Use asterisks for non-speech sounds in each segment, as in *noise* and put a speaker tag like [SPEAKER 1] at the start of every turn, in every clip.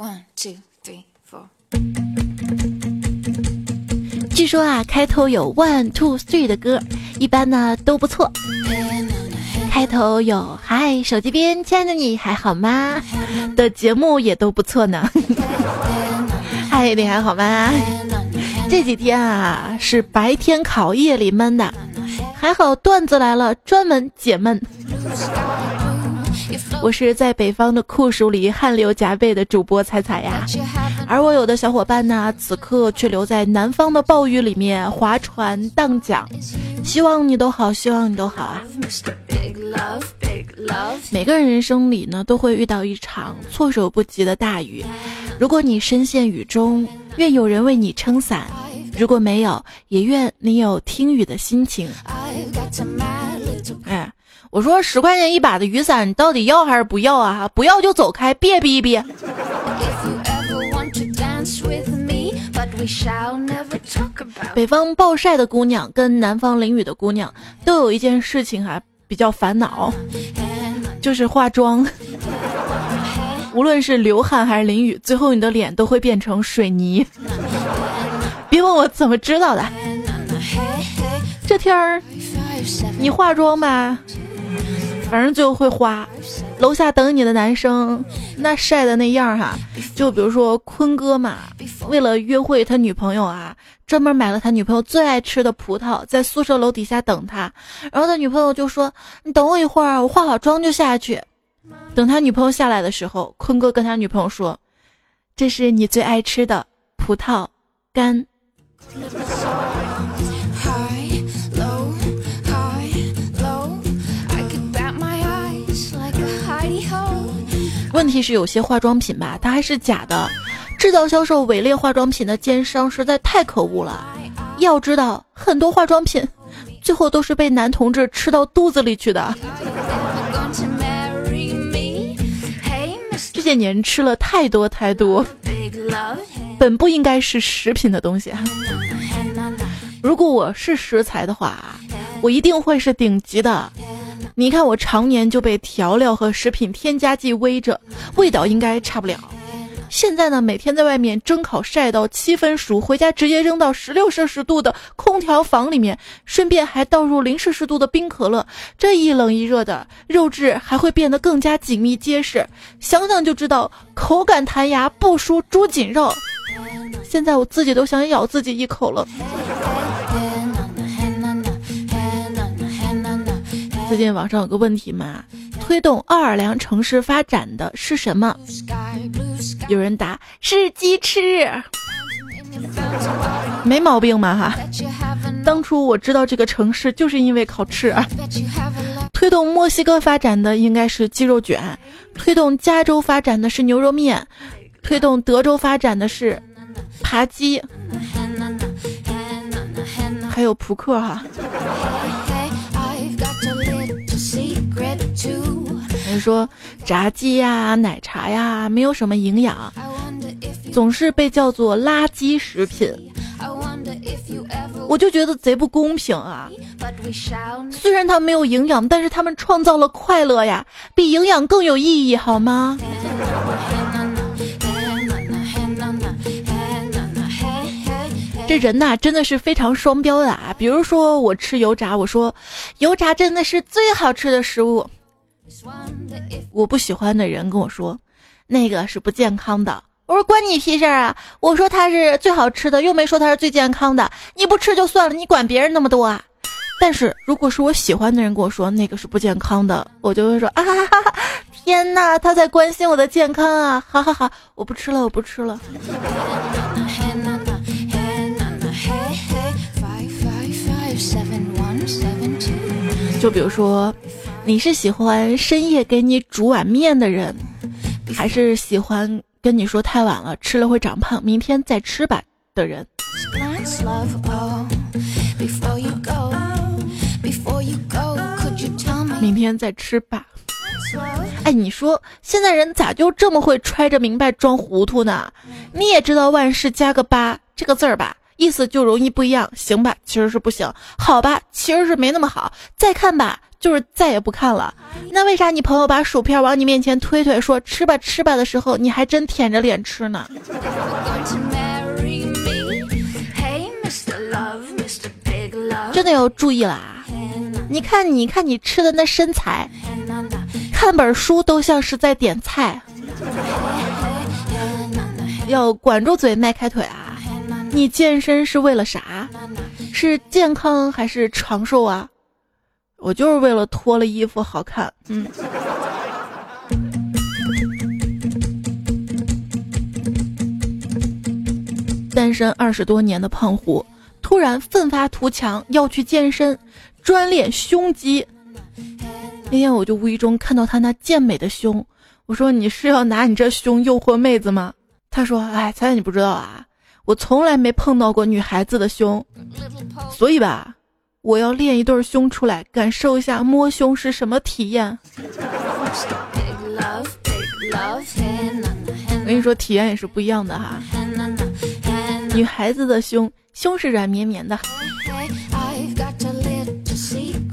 [SPEAKER 1] One, two, three, four.
[SPEAKER 2] 据说啊，开头有 one two three 的歌，一般呢都不错。开头有嗨，手机边亲爱的你还好吗？的节目也都不错呢。嗨，你还好吗？这几天啊是白天考夜里闷的，还好段子来了，专门解闷。我是在北方的酷暑里汗流浃背的主播彩彩呀，而我有的小伙伴呢，此刻却留在南方的暴雨里面划船荡桨。希望你都好，希望你都好啊！每个人人生里呢，都会遇到一场措手不及的大雨。如果你身陷雨中，愿有人为你撑伞；如果没有，也愿你有听雨的心情。哎。我说十块钱一把的雨伞，你到底要还是不要啊？不要就走开，别逼逼。北方暴晒的姑娘跟南方淋雨的姑娘都有一件事情哈比较烦恼，就是化妆。无论是流汗还是淋雨，最后你的脸都会变成水泥。别问我怎么知道的，这天儿你化妆吧。反正就会花，楼下等你的男生那晒的那样哈，就比如说坤哥嘛，为了约会他女朋友啊，专门买了他女朋友最爱吃的葡萄，在宿舍楼底下等他，然后他女朋友就说：“你等我一会儿，我化好妆就下去。”等他女朋友下来的时候，坤哥跟他女朋友说：“这是你最爱吃的葡萄干。”题是有些化妆品吧，它还是假的。制造销售伪劣化妆品的奸商实在太可恶了。要知道，很多化妆品最后都是被男同志吃到肚子里去的。这些年吃了太多太多，本不应该是食品的东西。如果我是食材的话，我一定会是顶级的。你看，我常年就被调料和食品添加剂围着，味道应该差不了。现在呢，每天在外面蒸烤晒到七分熟，回家直接扔到十六摄氏度的空调房里面，顺便还倒入零摄氏度的冰可乐，这一冷一热的，肉质还会变得更加紧密结实，想想就知道口感弹牙，不输猪颈肉。现在我自己都想咬自己一口了。最近网上有个问题嘛，推动奥尔良城市发展的是什么？有人答是鸡翅，没毛病嘛哈。当初我知道这个城市就是因为烤翅。推动墨西哥发展的应该是鸡肉卷，推动加州发展的是牛肉面，推动德州发展的是扒鸡，还有扑克哈。人说炸鸡呀、奶茶呀，没有什么营养，总是被叫做垃圾食品。我就觉得贼不公平啊！虽然它没有营养，但是他们创造了快乐呀，比营养更有意义，好吗？这人呐，真的是非常双标的啊！比如说我吃油炸，我说油炸真的是最好吃的食物。我不喜欢的人跟我说，那个是不健康的。我说关你屁事啊！我说它是最好吃的，又没说它是最健康的。你不吃就算了，你管别人那么多啊？但是如果是我喜欢的人跟我说那个是不健康的，我就会说啊，天哪，他在关心我的健康啊！好好好，我不吃了，我不吃了。就比如说。你是喜欢深夜给你煮碗面的人，还是喜欢跟你说太晚了吃了会长胖，明天再吃吧的人？明天再吃吧。哎，你说现在人咋就这么会揣着明白装糊涂呢？你也知道万事加个八这个字儿吧？意思就容易不一样，行吧？其实是不行，好吧？其实是没那么好。再看吧。就是再也不看了。那为啥你朋友把薯片往你面前推推，说吃吧吃吧的时候，你还真舔着脸吃呢？真的要注意啦！你看，你看你吃的那身材，看本书都像是在点菜。要管住嘴，迈开腿啊！你健身是为了啥？是健康还是长寿啊？我就是为了脱了衣服好看。嗯。单身二十多年的胖虎，突然奋发图强，要去健身，专练胸肌。那天我就无意中看到他那健美的胸，我说：“你是要拿你这胸诱惑妹子吗？”他说：“哎，猜猜你不知道啊，我从来没碰到过女孩子的胸，所以吧，我要练一对胸出来，感受一下摸胸是什么体验。我跟你说，体验也是不一样的哈。女孩子的胸，胸是软绵绵的，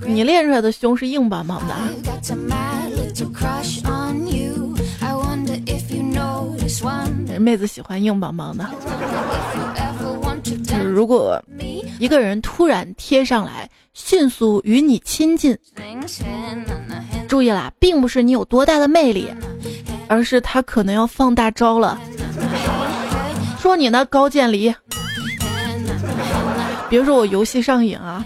[SPEAKER 2] 你练出来的胸是硬邦邦的。”妹子喜欢硬邦邦的。就是如果一个人突然贴上来，迅速与你亲近，注意啦，并不是你有多大的魅力，而是他可能要放大招了。说你呢，高渐离。别说我游戏上瘾啊，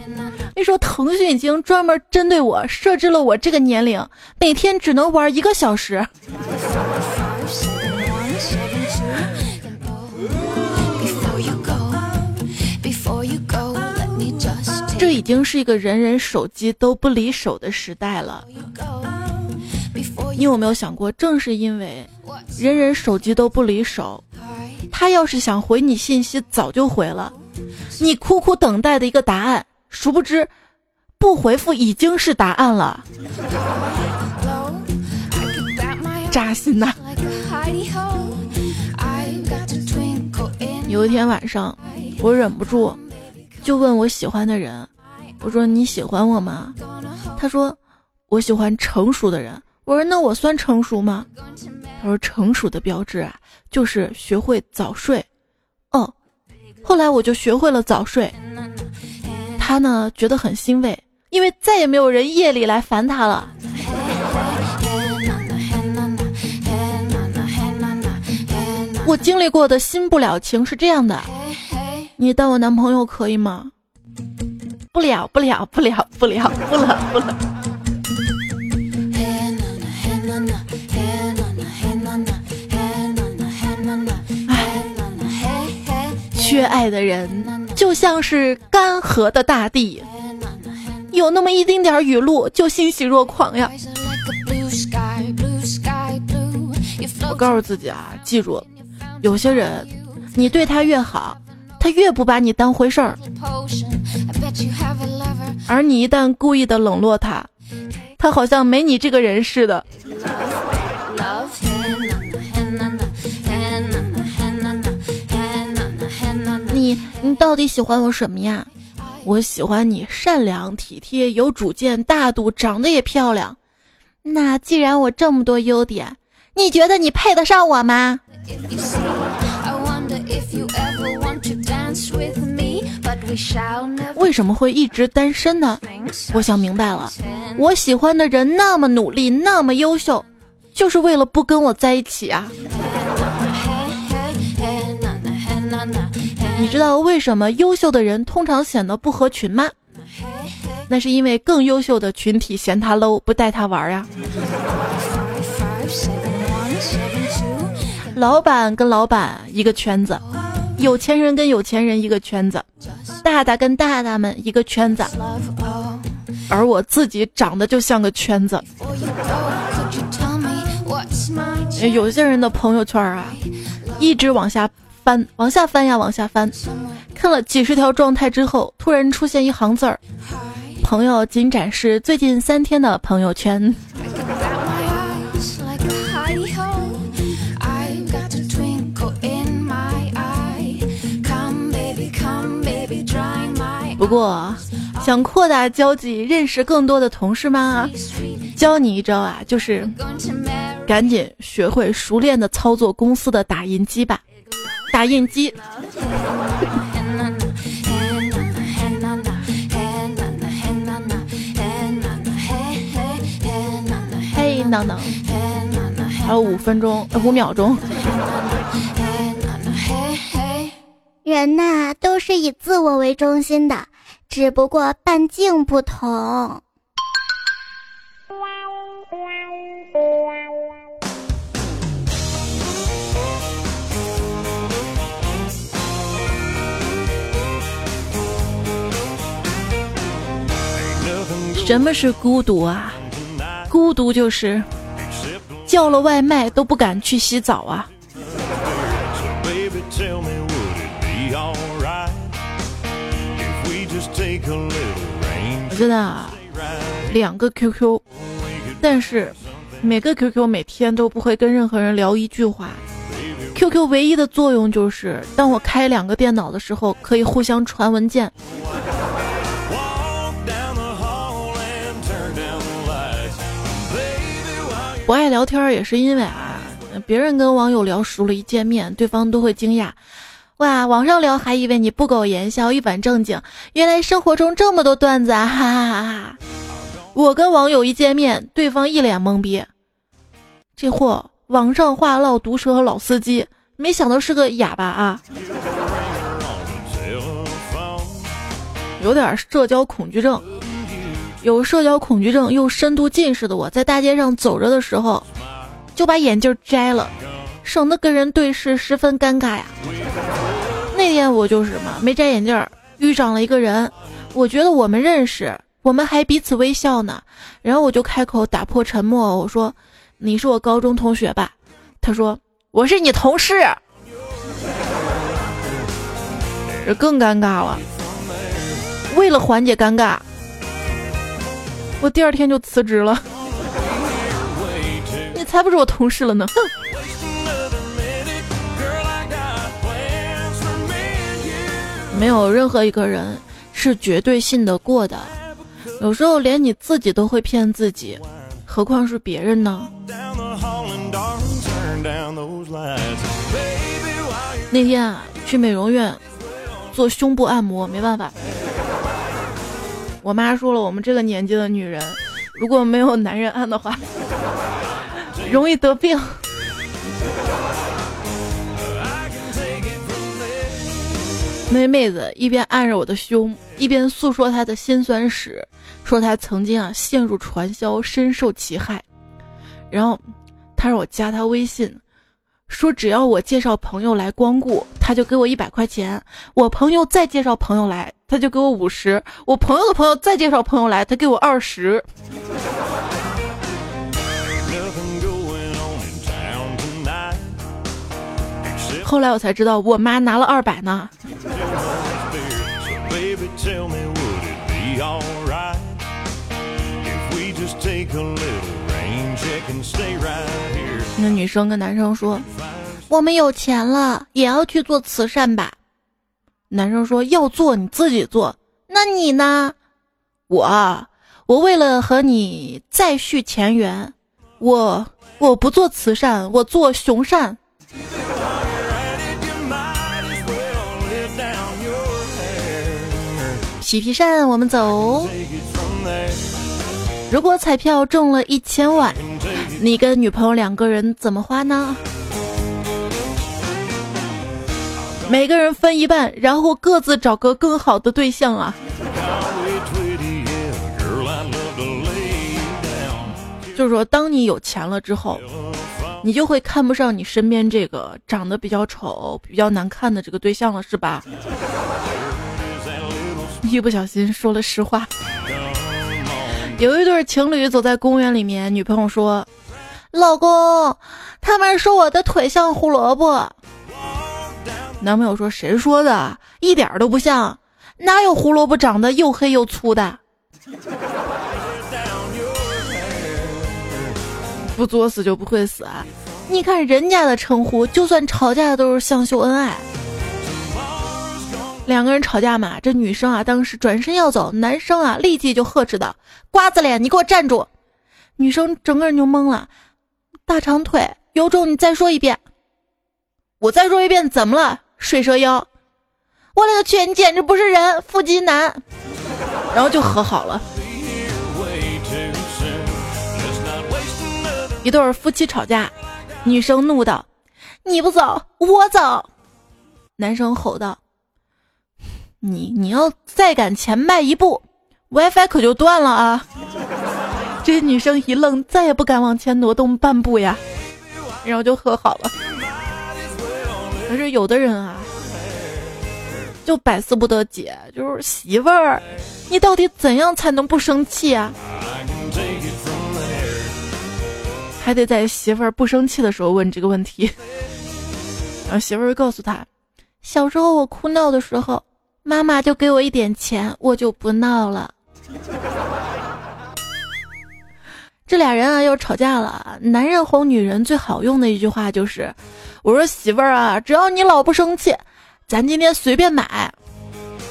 [SPEAKER 2] 你说腾讯已经专门针对我设置了我这个年龄，每天只能玩一个小时。已经是一个人人手机都不离手的时代了。你有没有想过，正是因为人人手机都不离手，他要是想回你信息，早就回了。你苦苦等待的一个答案，殊不知不回复已经是答案了。扎心呐！有一天晚上，我忍不住就问我喜欢的人。我说你喜欢我吗？他说我喜欢成熟的人。我说那我算成熟吗？他说成熟的标志啊，就是学会早睡。哦，后来我就学会了早睡。他呢觉得很欣慰，因为再也没有人夜里来烦他了。我经历过的新不了情是这样的，你当我男朋友可以吗？不了不了不了不了不了不了。缺爱的人就像是干涸的大地，有那么一丁点儿雨露就欣喜若狂呀。我告诉自己啊，记住，有些人，你对他越好。他越不把你当回事儿，而你一旦故意的冷落他，他好像没你这个人似的。你你到底喜欢我什么呀？我喜欢你善良、体贴、有主见、大度，长得也漂亮。那既然我这么多优点，你觉得你配得上我吗？为什么会一直单身呢？我想明白了，我喜欢的人那么努力，那么优秀，就是为了不跟我在一起啊！你知道为什么优秀的人通常显得不合群吗？那是因为更优秀的群体嫌他 low，不带他玩呀。老板跟老板一个圈子。有钱人跟有钱人一个圈子，大大跟大大们一个圈子，而我自己长得就像个圈子。有些人的朋友圈啊，一直往下翻，往下翻呀，往下翻，看了几十条状态之后，突然出现一行字儿：朋友仅展示最近三天的朋友圈。不过，想扩大交际，认识更多的同事吗？教你一招啊，就是赶紧学会熟练的操作公司的打印机吧。打印机。嘿，闹闹，还有五分钟，五秒钟。
[SPEAKER 3] 人呐，都是以自我为中心的，只不过半径不同。
[SPEAKER 2] 什么是孤独啊？孤独就是叫了外卖都不敢去洗澡啊！我真的两个 QQ，但是每个 QQ 每天都不会跟任何人聊一句话。QQ 唯一的作用就是，当我开两个电脑的时候，可以互相传文件。不爱聊天也是因为啊，别人跟网友聊熟了，一见面对方都会惊讶。哇，网上聊还以为你不苟言笑、一本正经，原来生活中这么多段子啊！*laughs* 哈哈哈哈！我跟网友一见面，对方一脸懵逼，这货网上话唠毒舌老司机，没想到是个哑巴啊！有点社交恐惧症，有社交恐惧症又深度近视的我，在大街上走着的时候，就把眼镜摘了，省得跟人对视十分尴尬呀。那天我就是嘛，没摘眼镜，遇上了一个人，我觉得我们认识，我们还彼此微笑呢。然后我就开口打破沉默，我说：“你是我高中同学吧？”他说：“我是你同事。”这更尴尬了。为了缓解尴尬，我第二天就辞职了。*laughs* 你才不是我同事了呢！哼。没有任何一个人是绝对信得过的，有时候连你自己都会骗自己，何况是别人呢？那天啊，去美容院做胸部按摩，没办法，我妈说了，我们这个年纪的女人，如果没有男人按的话，容易得病。那妹子一边按着我的胸，一边诉说她的辛酸史，说她曾经啊陷入传销，深受其害。然后，她让我加她微信，说只要我介绍朋友来光顾，他就给我一百块钱；我朋友再介绍朋友来，他就给我五十；我朋友的朋友再介绍朋友来，他给我二十。后来我才知道，我妈拿了二百呢。
[SPEAKER 4] Baby tell me would it be alright if we just take a little rain check and stay right here?
[SPEAKER 2] 那女生跟男生说我们有钱了也要去做慈善吧。男生说要做你自己做。那你呢？我我为了和你再续前缘我我不做慈善我做熊善。皮皮扇，我们走。如果彩票中了一千万，你跟女朋友两个人怎么花呢？每个人分一半，然后各自找个更好的对象啊。就是说，当你有钱了之后，你就会看不上你身边这个长得比较丑、比较难看的这个对象了，是吧？一不小心说了实话。有一对情侣走在公园里面，女朋友说：“老公，他们说我的腿像胡萝卜。”男朋友说：“谁说的？一点都不像，哪有胡萝卜长得又黑又粗的？”不作死就不会死啊！你看人家的称呼，就算吵架都是像秀恩爱。两个人吵架嘛，这女生啊当时转身要走，男生啊立即就呵斥道：“瓜子脸，你给我站住！”女生整个人就懵了，大长腿，有种你再说一遍。我再说一遍，怎么了？水蛇腰，我勒个去，你简直不是人，腹肌男。然后就和好了。一对夫妻吵架，女生怒道：“你不走，我走。”男生吼道：“你你要再敢前迈一步，WiFi 可就断了啊！” *laughs* 这女生一愣，再也不敢往前挪动半步呀，然后就和好了。可是有的人啊，就百思不得解，就是媳妇儿，你到底怎样才能不生气啊？还得在媳妇儿不生气的时候问这个问题。然后媳妇儿告诉他，小时候我哭闹的时候，妈妈就给我一点钱，我就不闹了。这俩人啊又吵架了。男人哄女人最好用的一句话就是。我说媳妇儿啊，只要你老不生气，咱今天随便买。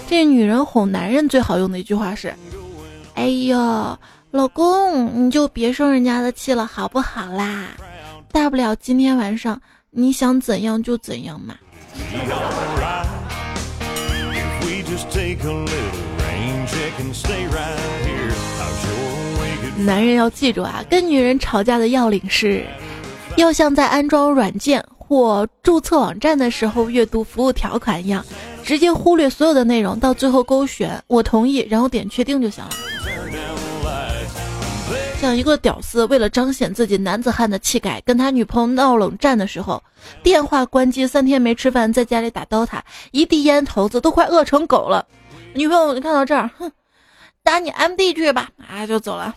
[SPEAKER 2] 这女人哄男人最好用的一句话是：“哎呦，老公，你就别生人家的气了，好不好啦？大不了今天晚上你想怎样就怎样嘛。”男人要记住啊，跟女人吵架的要领是，要像在安装软件。或注册网站的时候阅读服务条款一样，直接忽略所有的内容，到最后勾选我同意，然后点确定就行了。像一个屌丝为了彰显自己男子汉的气概，跟他女朋友闹冷战的时候，电话关机三天没吃饭，在家里打刀塔，一地烟头子都快饿成狗了。女朋友看到这儿，哼，打你 MD 去吧，啊就走了。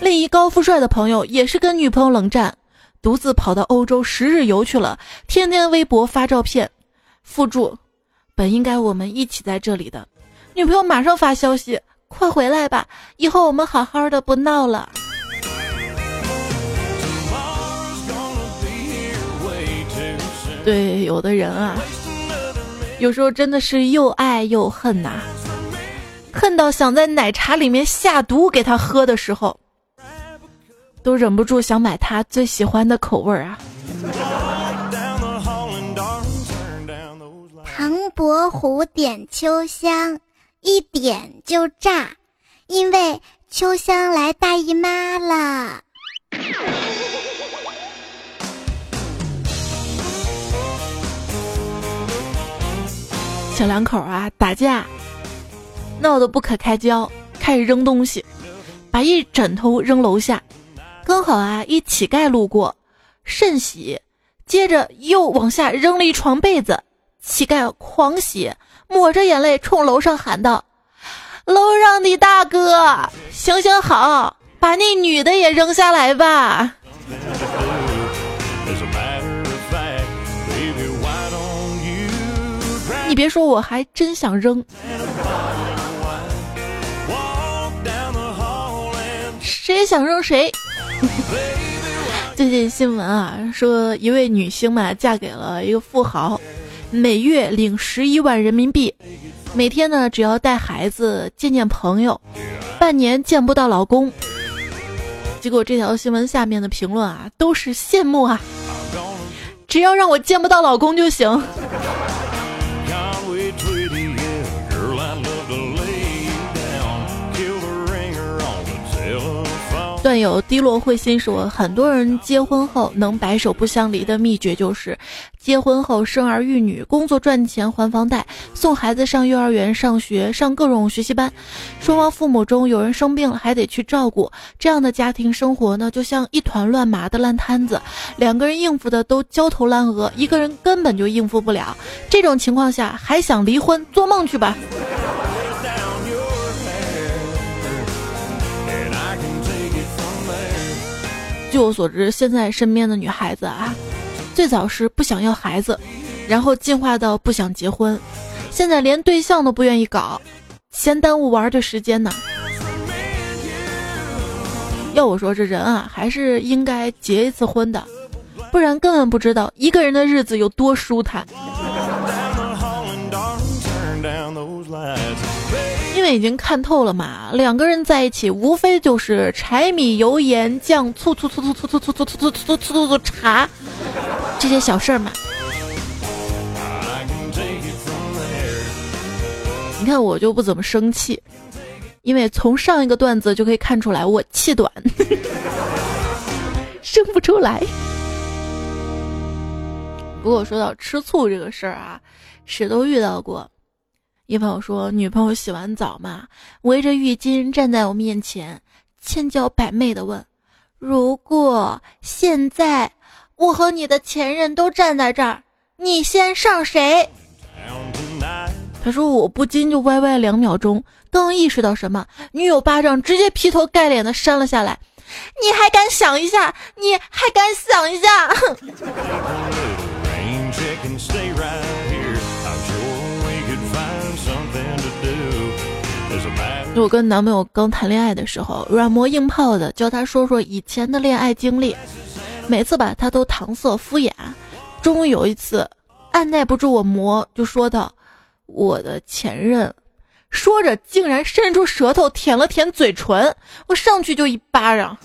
[SPEAKER 2] 另一高富帅的朋友也是跟女朋友冷战。独自跑到欧洲十日游去了，天天微博发照片，附注：本应该我们一起在这里的。女朋友马上发消息：快回来吧，以后我们好好的不闹了。对，有的人啊，有时候真的是又爱又恨呐，恨到想在奶茶里面下毒给他喝的时候。都忍不住想买他最喜欢的口味啊！
[SPEAKER 3] 唐伯虎点秋香，一点就炸，因为秋香来大姨妈了。
[SPEAKER 2] 小两口啊打架，闹得不可开交，开始扔东西，把一枕头扔楼下。刚好啊，一乞丐路过，甚喜，接着又往下扔了一床被子。乞丐狂喜，抹着眼泪冲楼上喊道：“楼上的大哥，行行好，把那女的也扔下来吧。*laughs* ”你别说，我还真想扔。谁想扔谁。*laughs* 最近新闻啊，说一位女星嘛嫁给了一个富豪，每月领十一万人民币，每天呢只要带孩子见见朋友，半年见不到老公。结果这条新闻下面的评论啊都是羡慕啊，只要让我见不到老公就行。段友低落会心说，很多人结婚后能白首不相离的秘诀就是，结婚后生儿育女，工作赚钱还房贷，送孩子上幼儿园上学，上各种学习班，双方父母中有人生病了还得去照顾，这样的家庭生活呢，就像一团乱麻的烂摊子，两个人应付的都焦头烂额，一个人根本就应付不了。这种情况下还想离婚，做梦去吧！据我所知，现在身边的女孩子啊，最早是不想要孩子，然后进化到不想结婚，现在连对象都不愿意搞，嫌耽误玩的时间呢。要我说，这人啊，还是应该结一次婚的，不然根本不知道一个人的日子有多舒坦。已经看透了嘛，两个人在一起无非就是柴米油盐酱醋醋醋醋醋醋醋醋醋醋醋醋茶这些小事儿嘛。你看我就不怎么生气，因为从上一个段子就可以看出来我气短，*laughs* 生不出来。不过说到吃醋这个事儿啊，谁都遇到过。一朋友说，女朋友洗完澡嘛，围着浴巾站在我面前，千娇百媚的问：“如果现在我和你的前任都站在这儿，你先上谁？”他说，我不禁就歪歪两秒钟，刚意识到什么，女友巴掌直接劈头盖脸的扇了下来。你还敢想一下？你还敢想一下？*laughs* 我跟男朋友刚谈恋爱的时候，软磨硬泡的教他说说以前的恋爱经历，每次吧他都搪塞敷衍，终于有一次按耐不住我磨，就说道：“我的前任。”说着竟然伸出舌头舔了舔嘴唇，我上去就一巴掌。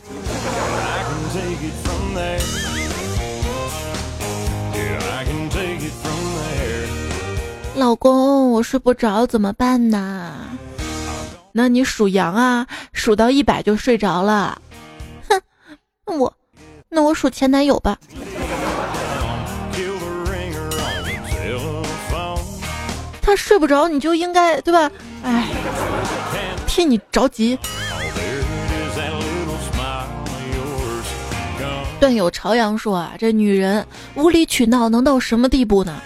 [SPEAKER 2] 老公，我睡不着怎么办呢？那你数羊啊，数到一百就睡着了。哼，那我，那我数前男友吧。他睡不着，你就应该对吧？哎，替你着急。段友朝阳说啊，这女人无理取闹能到什么地步呢？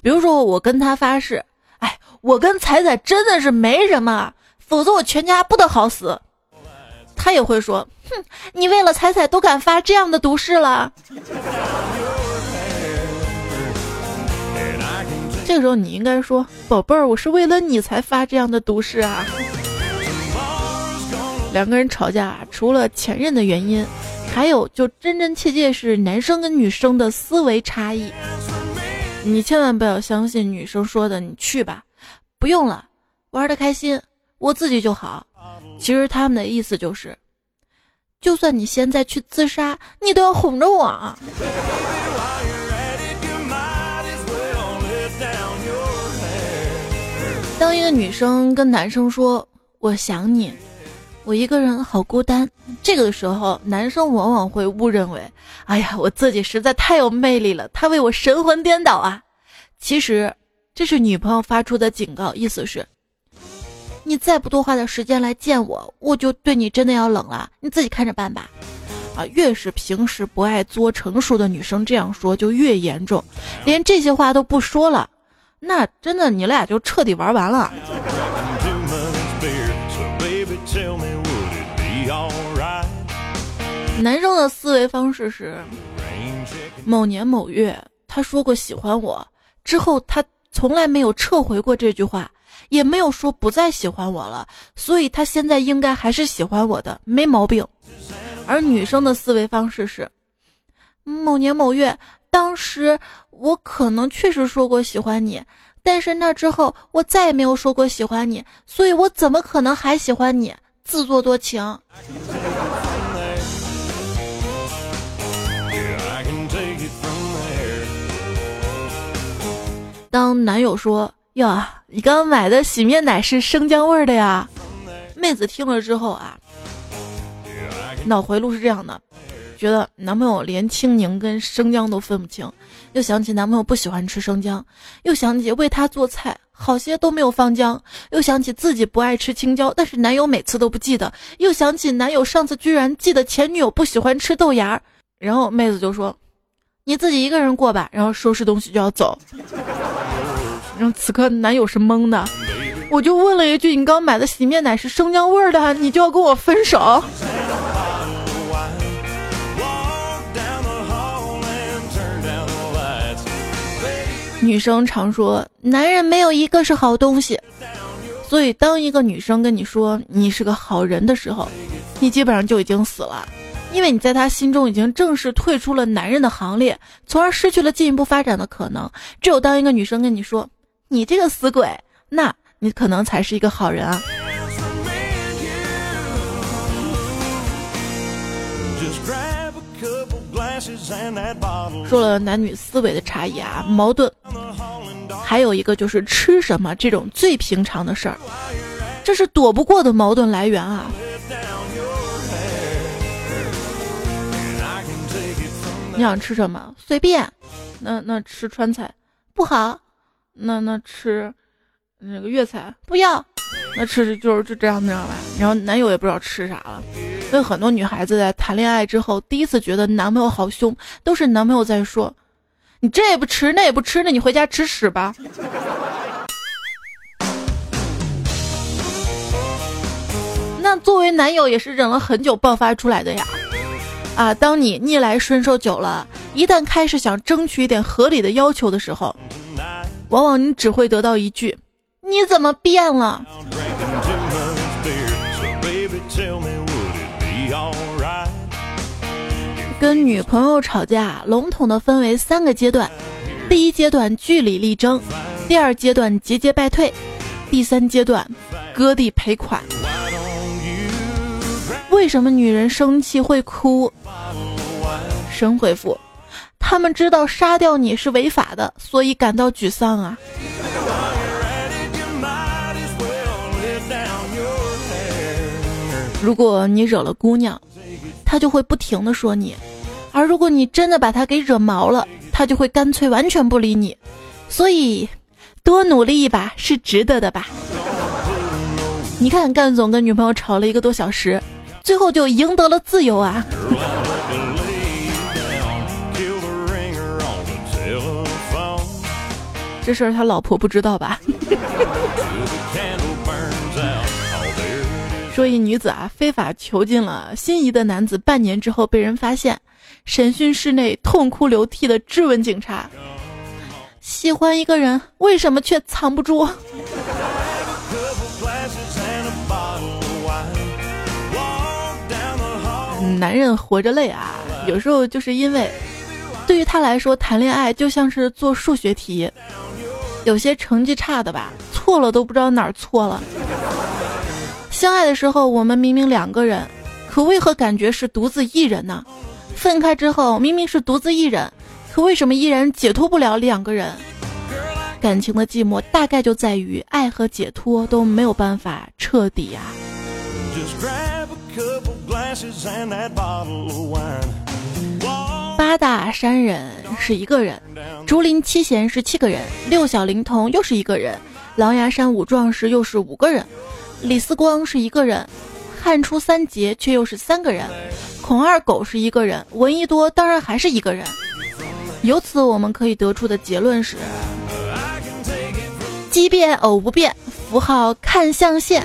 [SPEAKER 2] 比如说我跟他发誓，哎，我跟彩彩真的是没什么。否则我全家不得好死。他也会说：“哼，你为了彩彩都敢发这样的毒誓了。”这个时候你应该说：“宝贝儿，我是为了你才发这样的毒誓啊。”两个人吵架，除了前任的原因，还有就真真切切是男生跟女生的思维差异。你千万不要相信女生说的，你去吧，不用了，玩的开心。我自己就好，其实他们的意思就是，就算你现在去自杀，你都要哄着我啊。当一个女生跟男生说“我想你，我一个人好孤单”，这个时候，男生往往会误认为：“哎呀，我自己实在太有魅力了，他为我神魂颠倒啊！”其实，这是女朋友发出的警告，意思是。你再不多花点时间来见我，我就对你真的要冷了。你自己看着办吧。啊，越是平时不爱作成熟的女生这样说就越严重，连这些话都不说了，那真的你俩就彻底玩完了。男生的思维方式是：某年某月他说过喜欢我，之后他从来没有撤回过这句话。也没有说不再喜欢我了，所以他现在应该还是喜欢我的，没毛病。而女生的思维方式是：某年某月，当时我可能确实说过喜欢你，但是那之后我再也没有说过喜欢你，所以我怎么可能还喜欢你？自作多情。当男友说。哟，你刚刚买的洗面奶是生姜味的呀？妹子听了之后啊，脑回路是这样的：觉得男朋友连青柠跟生姜都分不清，又想起男朋友不喜欢吃生姜，又想起为他做菜好些都没有放姜，又想起自己不爱吃青椒，但是男友每次都不记得，又想起男友上次居然记得前女友不喜欢吃豆芽，然后妹子就说：“你自己一个人过吧。”然后收拾东西就要走。然后此刻男友是懵的，我就问了一句：“你刚买的洗面奶是生姜味的，你就要跟我分手？”女生常说，男人没有一个是好东西，所以当一个女生跟你说你是个好人的时候，你基本上就已经死了，因为你在他心中已经正式退出了男人的行列，从而失去了进一步发展的可能。只有当一个女生跟你说。你这个死鬼那你可能才是一个好人啊。说了男女思维的差异啊矛盾。还有一个就是吃什么这种最平常的事儿这是躲不过的矛盾来源啊。你想吃什么？随便。那那吃川菜。不好。那那吃那个粤菜不要。那吃就是就这样那样吧。然后男友也不知道吃啥了。所以很多女孩子在谈恋爱之后，第一次觉得男朋友好凶，都是男朋友在说：“你这也不吃，那也不吃，那你回家吃屎吧。”那作为男友也是忍了很久爆发出来的呀。啊，当你逆来顺受久了，一旦开始想争取一点合理的要求的时候，往往你只会得到一句：“你怎么变了？”跟女朋友吵架，笼统的分为三个阶段：第一阶段据理力争，第二阶段节节败退，第三阶段割地赔款。为什么女人生气会哭？神回复：他们知道杀掉你是违法的，所以感到沮丧啊。如果你惹了姑娘，她就会不停的说你；而如果你真的把她给惹毛了，她就会干脆完全不理你。所以，多努力一把是值得的吧？你看，干总跟女朋友吵了一个多小时，最后就赢得了自由啊！这事儿他老婆不知道吧？*laughs* 说一女子啊，非法囚禁了心仪的男子，半年之后被人发现，审讯室内痛哭流涕的质问警察：喜欢一个人，为什么却藏不住？*laughs* 男人活着累啊，有时候就是因为，对于他来说，谈恋爱就像是做数学题。有些成绩差的吧，错了都不知道哪儿错了。相爱的时候，我们明明两个人，可为何感觉是独自一人呢？分开之后，明明是独自一人，可为什么依然解脱不了两个人？感情的寂寞大概就在于爱和解脱都没有办法彻底呀。八大山人是一个人，竹林七贤是七个人，六小龄童又是一个人，狼牙山五壮士又是五个人，李四光是一个人，汉初三杰却又是三个人，孔二狗是一个人，闻一多当然还是一个人。由此我们可以得出的结论是：奇变偶不变，符号看象限。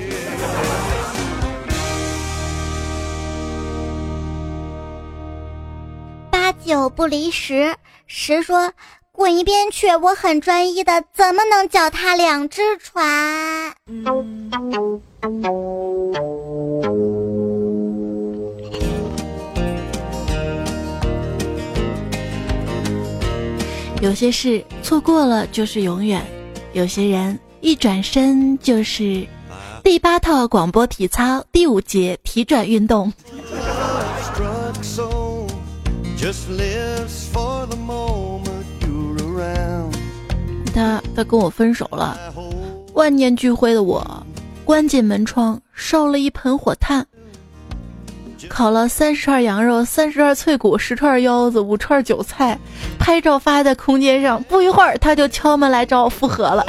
[SPEAKER 3] 九不离十，十说滚一边去！我很专一的，怎么能脚踏两只船？
[SPEAKER 2] 有些事错过了就是永远，有些人一转身就是第八套广播体操第五节体转运动。他他跟我分手了，万念俱灰的我，关进门窗，烧了一盆火炭，烤了三十串羊肉，三十串脆骨，十串腰子，五串韭菜，拍照发在空间上。不一会儿，他就敲门来找我复合了。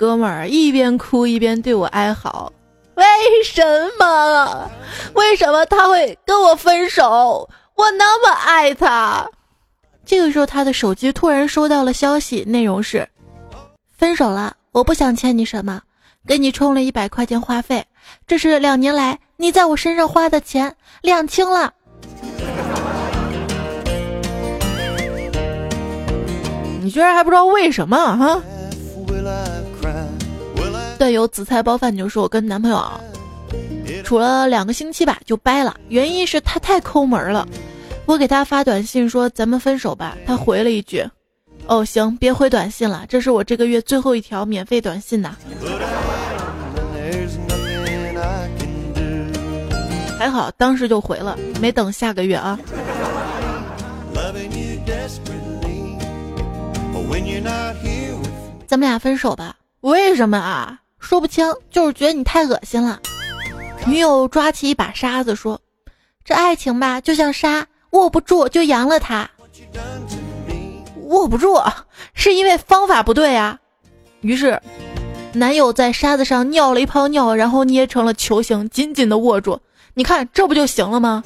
[SPEAKER 2] 哥们儿一边哭一边对我哀嚎：“为什么？为什么他会跟我分手？我那么爱他。”这个时候，他的手机突然收到了消息，内容是：“分手了，我不想欠你什么，给你充了一百块钱话费，这是两年来你在我身上花的钱，两清了。”你居然还不知道为什么哈？段友紫菜包饭你就说：“我跟男朋友处了两个星期吧，就掰了。原因是他太抠门了。我给他发短信说咱们分手吧，他回了一句：哦行，别回短信了，这是我这个月最后一条免费短信呐。还好当时就回了，没等下个月啊。咱们俩分手吧？为什么啊？说不清，就是觉得你太恶心了。女友抓起一把沙子说：“这爱情吧，就像沙，握不住就扬了它。握不住，是因为方法不对啊。”于是，男友在沙子上尿了一泡尿，然后捏成了球形，紧紧的握住。你看，这不就行了吗？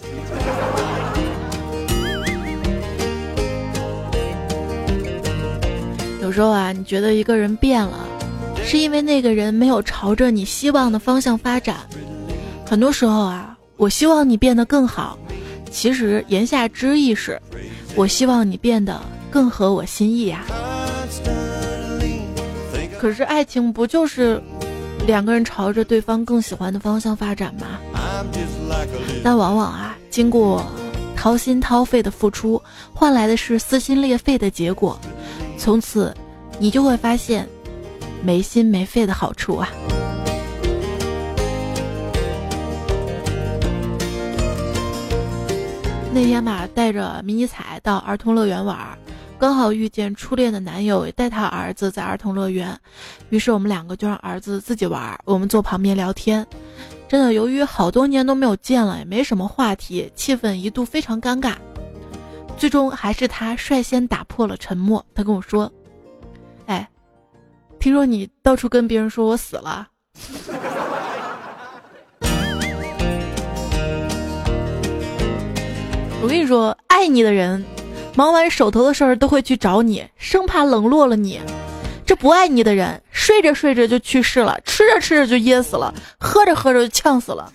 [SPEAKER 2] 有时候啊，你觉得一个人变了，是因为那个人没有朝着你希望的方向发展。很多时候啊，我希望你变得更好，其实言下之意是，我希望你变得更合我心意啊。可是爱情不就是两个人朝着对方更喜欢的方向发展吗？但往往啊，经过掏心掏肺的付出，换来的是撕心裂肺的结果。从此，你就会发现没心没肺的好处啊！那天吧，带着迷你彩到儿童乐园玩，刚好遇见初恋的男友也带他儿子在儿童乐园，于是我们两个就让儿子自己玩，我们坐旁边聊天。真的，由于好多年都没有见了，也没什么话题，气氛一度非常尴尬。最终还是他率先打破了沉默。他跟我说：“，听说你到处跟别人说我死了。*laughs* ”我跟你说，爱你的人，忙完手头的事儿都会去找你，生怕冷落了你；这不爱你的人，睡着睡着就去世了，吃着吃着就噎死了，喝着喝着就呛死了。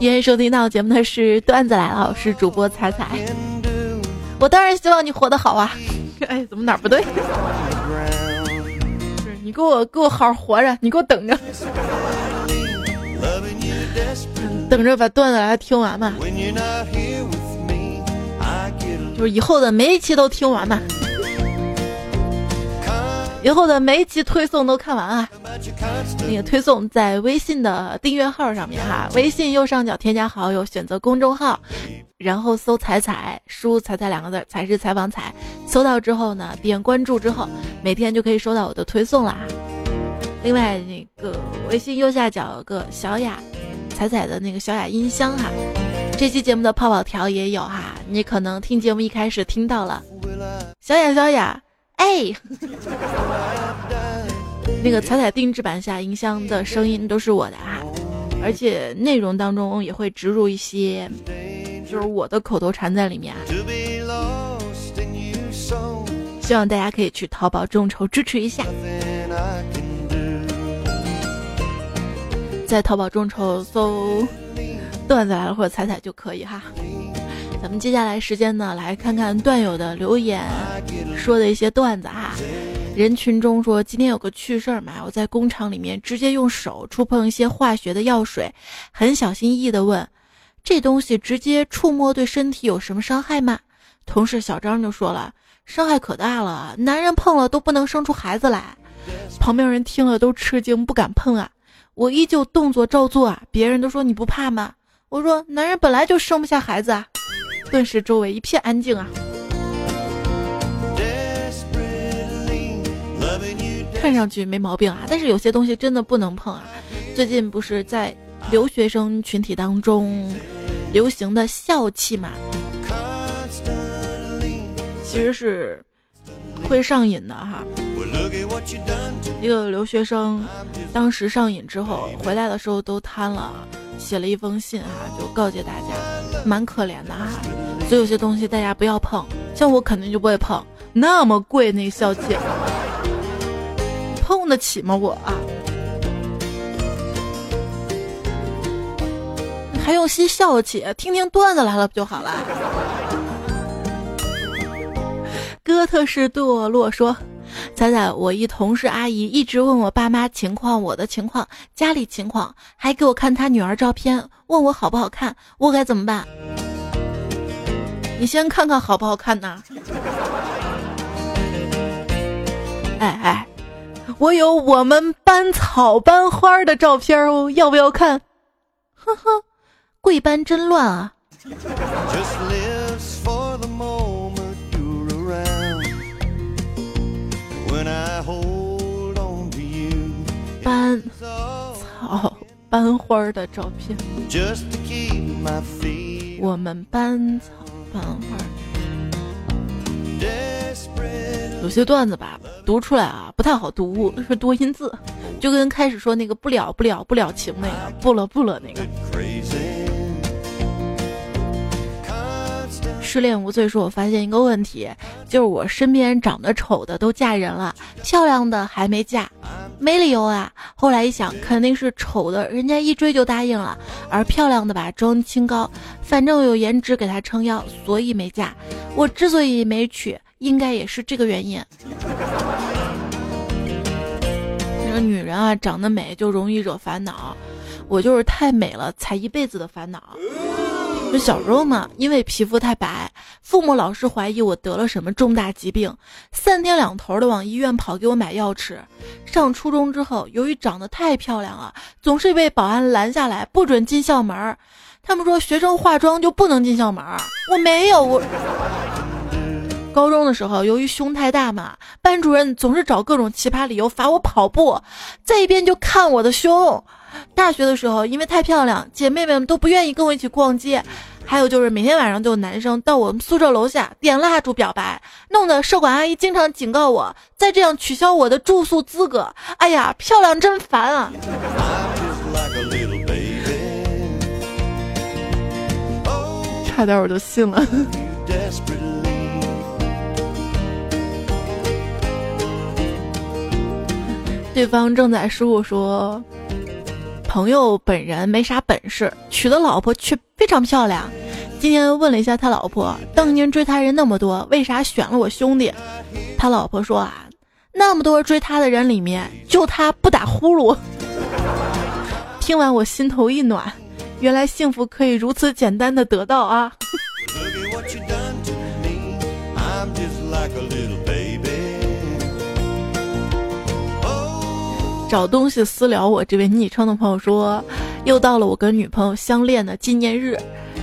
[SPEAKER 2] 今天收听到节目的是段子来了，我是主播彩彩。我当然希望你活得好啊！哎，怎么哪儿不对？你给我给我好好活着，你给我等着，等着把段子来听完嘛。就是以后的每一期都听完嘛。以后的每一期推送都看完啊！那个推送在微信的订阅号上面哈，微信右上角添加好友，选择公众号，然后搜“彩彩”，输“彩彩”两个字，彩是采访彩。搜到之后呢，点关注之后，每天就可以收到我的推送啦。另外，那个微信右下角有个小雅彩彩的那个小雅音箱哈，这期节目的泡泡条也有哈，你可能听节目一开始听到了小雅小雅。哎，那个彩彩定制版下音箱的声音都是我的啊，而且内容当中也会植入一些，就是我的口头禅在里面啊。希望大家可以去淘宝众筹支持一下，在淘宝众筹搜“段子来了”或者“彩彩”就可以哈。咱们接下来时间呢，来看看段友的留言，说的一些段子哈。人群中说，今天有个趣事儿嘛，我在工厂里面直接用手触碰一些化学的药水，很小心翼翼的问：“这东西直接触摸对身体有什么伤害吗？”同事小张就说了：“伤害可大了，男人碰了都不能生出孩子来。”旁边人听了都吃惊，不敢碰啊。我依旧动作照做啊，别人都说你不怕吗？我说男人本来就生不下孩子啊。顿时周围一片安静啊！看上去没毛病啊，但是有些东西真的不能碰啊。最近不是在留学生群体当中流行的笑气嘛？其实是会上瘾的哈。一个留学生当时上瘾之后回来的时候都瘫了，写了一封信哈，就告诫大家，蛮可怜的哈。所以有些东西大家不要碰，像我肯定就不会碰，那么贵那笑气，碰得起吗我啊？还用心笑起？听听段子来了不就好了？哥特式堕落说：“仔仔，我一同事阿姨一直问我爸妈情况、我的情况、家里情况，还给我看他女儿照片，问我好不好看，我该怎么办？”你先看看好不好看呐？哎哎，我有我们班草班花的照片哦，要不要看？呵呵，贵班真乱啊！班草班花的照片，我们班草班花。有些段子吧，读出来啊不太好读，是多音字，就跟开始说那个不了不了不了情那个不了不了那个。失恋无罪说，我发现一个问题，就是我身边长得丑的都嫁人了，漂亮的还没嫁，没理由啊。后来一想，肯定是丑的，人家一追就答应了，而漂亮的吧，装清高，反正有颜值给他撑腰，所以没嫁。我之所以没娶，应该也是这个原因。那个女人啊，长得美就容易惹烦恼，我就是太美了，才一辈子的烦恼。就小时候嘛，因为皮肤太白，父母老是怀疑我得了什么重大疾病，三天两头的往医院跑给我买药吃。上初中之后，由于长得太漂亮了，总是被保安拦下来，不准进校门。他们说学生化妆就不能进校门，我没有我。高中的时候，由于胸太大嘛，班主任总是找各种奇葩理由罚我跑步，在一边就看我的胸。大学的时候，因为太漂亮，姐妹们都不愿意跟我一起逛街。还有就是每天晚上都有男生到我们宿舍楼下点蜡烛表白，弄得舍管阿姨经常警告我，再这样取消我的住宿资格。哎呀，漂亮真烦啊！差点我就信了。对方正在失误说。朋友本人没啥本事，娶的老婆却非常漂亮。今天问了一下他老婆，当年追他人那么多，为啥选了我兄弟？他老婆说啊，那么多追他的人里面，就他不打呼噜。*laughs* 听完我心头一暖，原来幸福可以如此简单的得到啊！找东西私聊我这位昵称的朋友说，又到了我跟女朋友相恋的纪念日。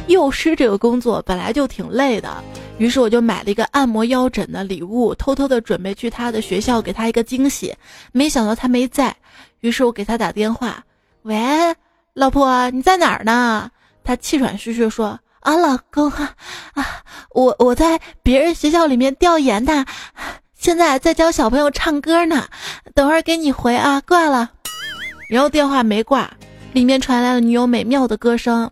[SPEAKER 2] 幼师这个工作本来就挺累的，于是我就买了一个按摩腰枕的礼物，偷偷的准备去他的学校给他一个惊喜。没想到他没在，于是我给他打电话：“喂，老婆，你在哪儿呢？”他气喘吁吁说：“啊，老公啊，啊，我我在别人学校里面调研呢。”现在在教小朋友唱歌呢，等会儿给你回啊，挂了。然后电话没挂，里面传来了女友美妙的歌声：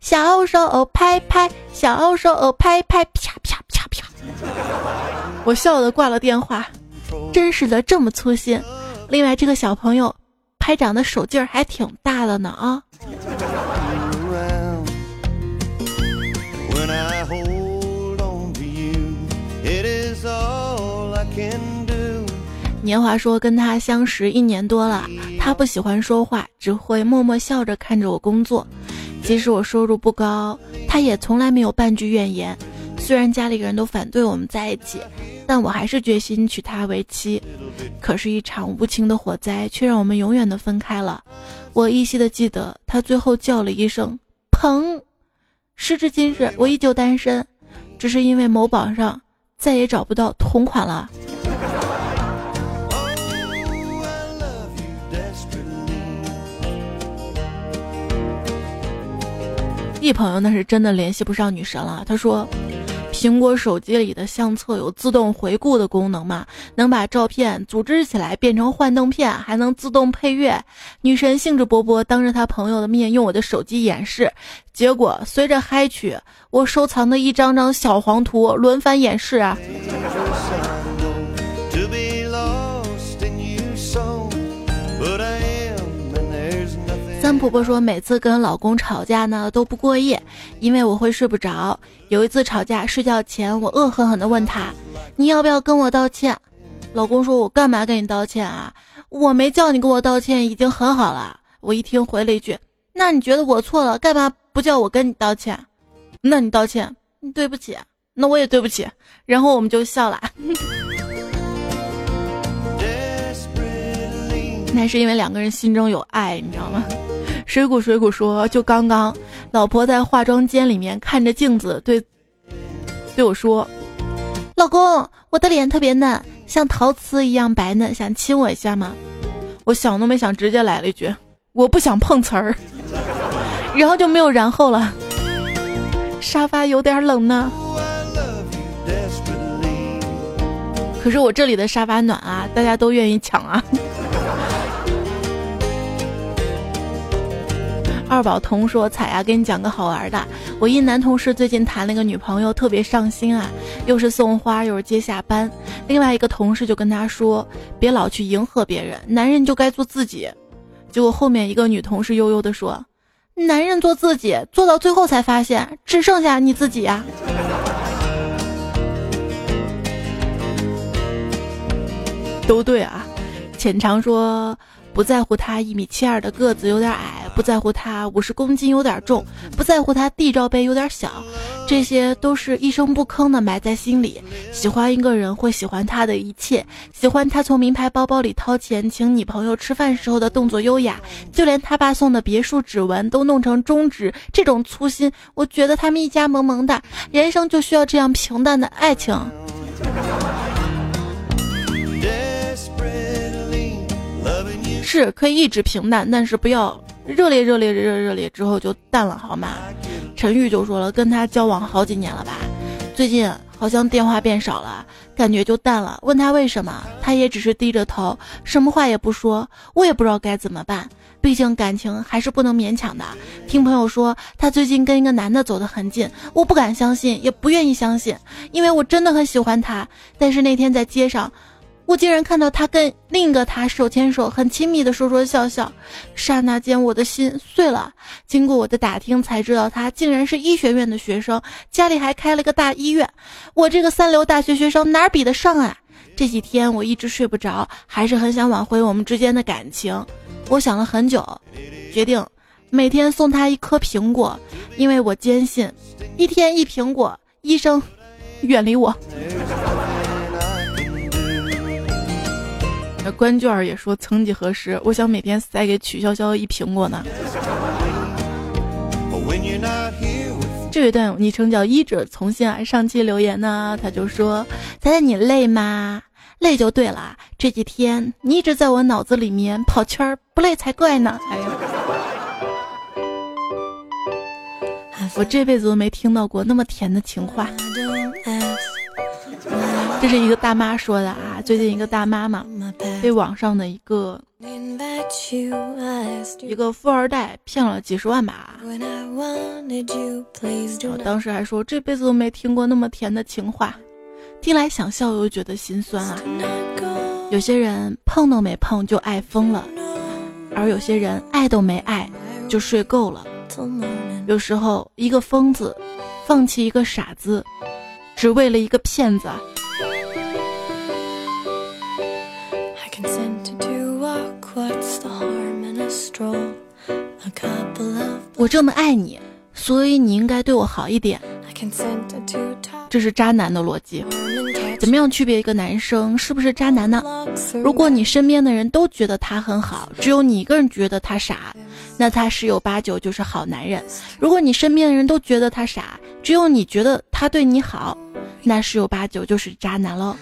[SPEAKER 2] 小手拍拍，小手拍拍，啪啪啪啪。我笑的挂了电话，真是的这么粗心。另外这个小朋友拍掌的手劲儿还挺大的呢啊。年华说，跟他相识一年多了，他不喜欢说话，只会默默笑着看着我工作。即使我收入不高，他也从来没有半句怨言。虽然家里人都反对我们在一起，但我还是决心娶她为妻。可是，一场无情的火灾却让我们永远的分开了。我依稀的记得，他最后叫了一声“疼”。时至今日，我依旧单身，只是因为某宝上再也找不到同款了。一朋友那是真的联系不上女神了。他说，苹果手机里的相册有自动回顾的功能嘛，能把照片组织起来变成幻灯片，还能自动配乐。女神兴致勃勃当着他朋友的面用我的手机演示，结果随着嗨曲，我收藏的一张张小黄图轮番演示啊。三婆婆说，每次跟老公吵架呢都不过夜，因为我会睡不着。有一次吵架，睡觉前我恶狠狠地问他：“你要不要跟我道歉？”老公说：“我干嘛跟你道歉啊？我没叫你跟我道歉，已经很好了。”我一听回了一句：“那你觉得我错了，干嘛不叫我跟你道歉？那你道歉，对不起，那我也对不起。”然后我们就笑了。那是因为两个人心中有爱，你知道吗？水谷水谷说，就刚刚，老婆在化妆间里面看着镜子，对对我说：“老公，我的脸特别嫩，像陶瓷一样白嫩，想亲我一下吗？”我想都没想，直接来了一句：“我不想碰瓷儿。*laughs* ”然后就没有然后了。沙发有点冷呢。可是我这里的沙发暖啊，大家都愿意抢啊。二宝童说：“彩呀，给你讲个好玩的。我一男同事最近谈了个女朋友，特别上心啊，又是送花，又是接下班。另外一个同事就跟他说，别老去迎合别人，男人就该做自己。结果后面一个女同事悠悠的说，男人做自己，做到最后才发现，只剩下你自己呀。*laughs* 都对啊。浅尝说。”不在乎他一米七二的个子有点矮，不在乎他五十公斤有点重，不在乎他 D 罩杯有点小，这些都是一声不吭的埋在心里。喜欢一个人会喜欢他的一切，喜欢他从名牌包包里掏钱请女朋友吃饭时候的动作优雅，就连他爸送的别墅指纹都弄成中指，这种粗心，我觉得他们一家萌萌的，人生就需要这样平淡的爱情。是可以一直平淡，但是不要热烈热烈热热烈之后就淡了，好吗？陈玉就说了，跟他交往好几年了吧，最近好像电话变少了，感觉就淡了。问他为什么，他也只是低着头，什么话也不说。我也不知道该怎么办，毕竟感情还是不能勉强的。听朋友说他最近跟一个男的走得很近，我不敢相信，也不愿意相信，因为我真的很喜欢他。但是那天在街上。我竟然看到他跟另一个他手牵手，很亲密的说说笑笑，刹那间我的心碎了。经过我的打听，才知道他竟然是医学院的学生，家里还开了个大医院。我这个三流大学学生哪比得上啊？这几天我一直睡不着，还是很想挽回我们之间的感情。我想了很久，决定每天送他一颗苹果，因为我坚信，一天一苹果，医生远离我。那关卷儿也说，曾几何时，我想每天塞给曲潇潇一苹果呢。这一段友昵称叫一者从心啊，上期留言呢，他就说：“猜猜你累吗？累就对了。这几天你一直在我脑子里面跑圈儿，不累才怪呢。”哎呀，我这辈子都没听到过那么甜的情话。这是一个大妈说的啊，最近一个大妈嘛，被网上的一个一个富二代骗了几十万吧。我当时还说这辈子都没听过那么甜的情话，听来想笑又觉得心酸啊。有些人碰都没碰就爱疯了，而有些人爱都没爱就睡够了。有时候一个疯子放弃一个傻子，只为了一个骗子。我这么爱你，所以你应该对我好一点。这是渣男的逻辑。怎么样区别一个男生是不是渣男呢？如果你身边的人都觉得他很好，只有你一个人觉得他傻，那他十有八九就是好男人。如果你身边的人都觉得他傻，只有你觉得他对你好，那十有八九就是渣男喽。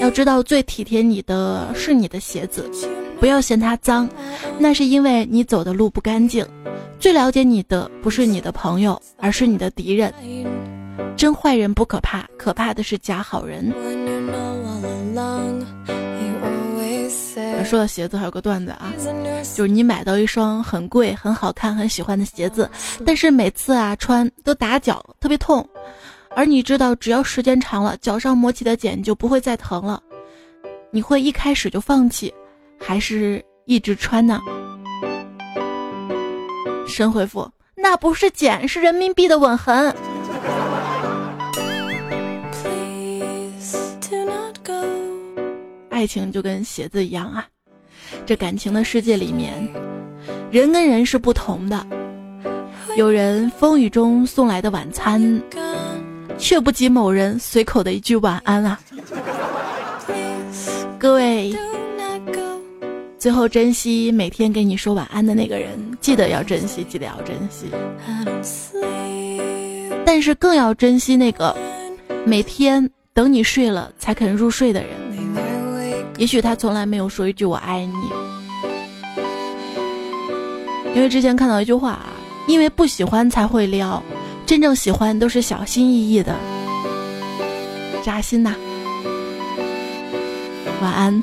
[SPEAKER 2] 要知道，最体贴你的是你的鞋子，不要嫌它脏，那是因为你走的路不干净。最了解你的不是你的朋友，而是你的敌人。真坏人不可怕，可怕的是假好人。说到鞋子，还有个段子啊，就是你买到一双很贵、很好看、很喜欢的鞋子，但是每次啊穿都打脚，特别痛。而你知道，只要时间长了，脚上磨起的茧就不会再疼了。你会一开始就放弃，还是一直穿呢？神回复：那不是茧，是人民币的吻痕。爱情就跟鞋子一样啊，这感情的世界里面，人跟人是不同的。有人风雨中送来的晚餐。却不及某人随口的一句晚安啊！各位，最后珍惜每天给你说晚安的那个人，记得要珍惜，记得要珍惜。但是更要珍惜那个每天等你睡了才肯入睡的人。也许他从来没有说一句我爱你，因为之前看到一句话啊，因为不喜欢才会撩，真正喜欢都是小心翼翼的，扎心呐。晚安。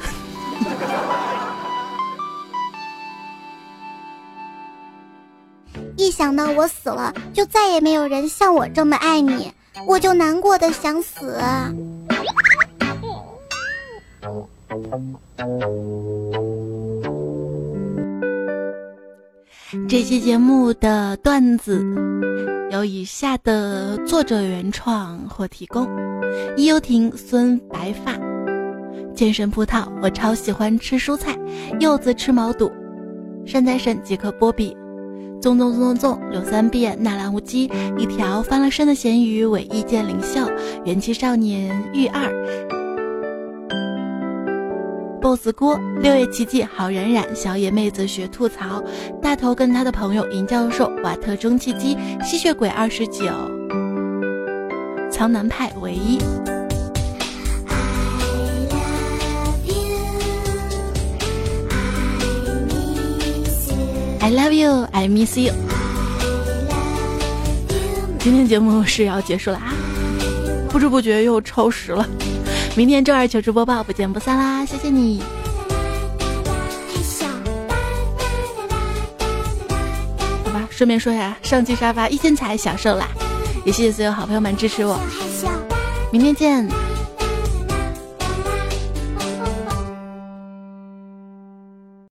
[SPEAKER 3] 一想到我死了，就再也没有人像我这么爱你，我就难过的想死。
[SPEAKER 2] 这期节目的段子有以下的作者原创或提供：伊优婷、孙白发、健身葡萄，我超喜欢吃蔬菜，柚子吃毛肚，山在神即刻波比。纵纵纵纵纵，柳三变，纳兰无羁，一条翻了身的咸鱼，尾翼见领袖，元气少年玉二，boss 锅，六月奇迹，好冉冉，小野妹子学吐槽，大头跟他的朋友银教授，瓦特蒸汽机，吸血鬼二十九，苍南派唯一。I love you, I miss you。今天节目是要结束了啊，不知不觉又超时了。明天周二糗事播报，不见不散啦！谢谢你。好吧，顺便说一下，上期沙发一千才享受啦，也谢谢所有好朋友们支持我。明天见。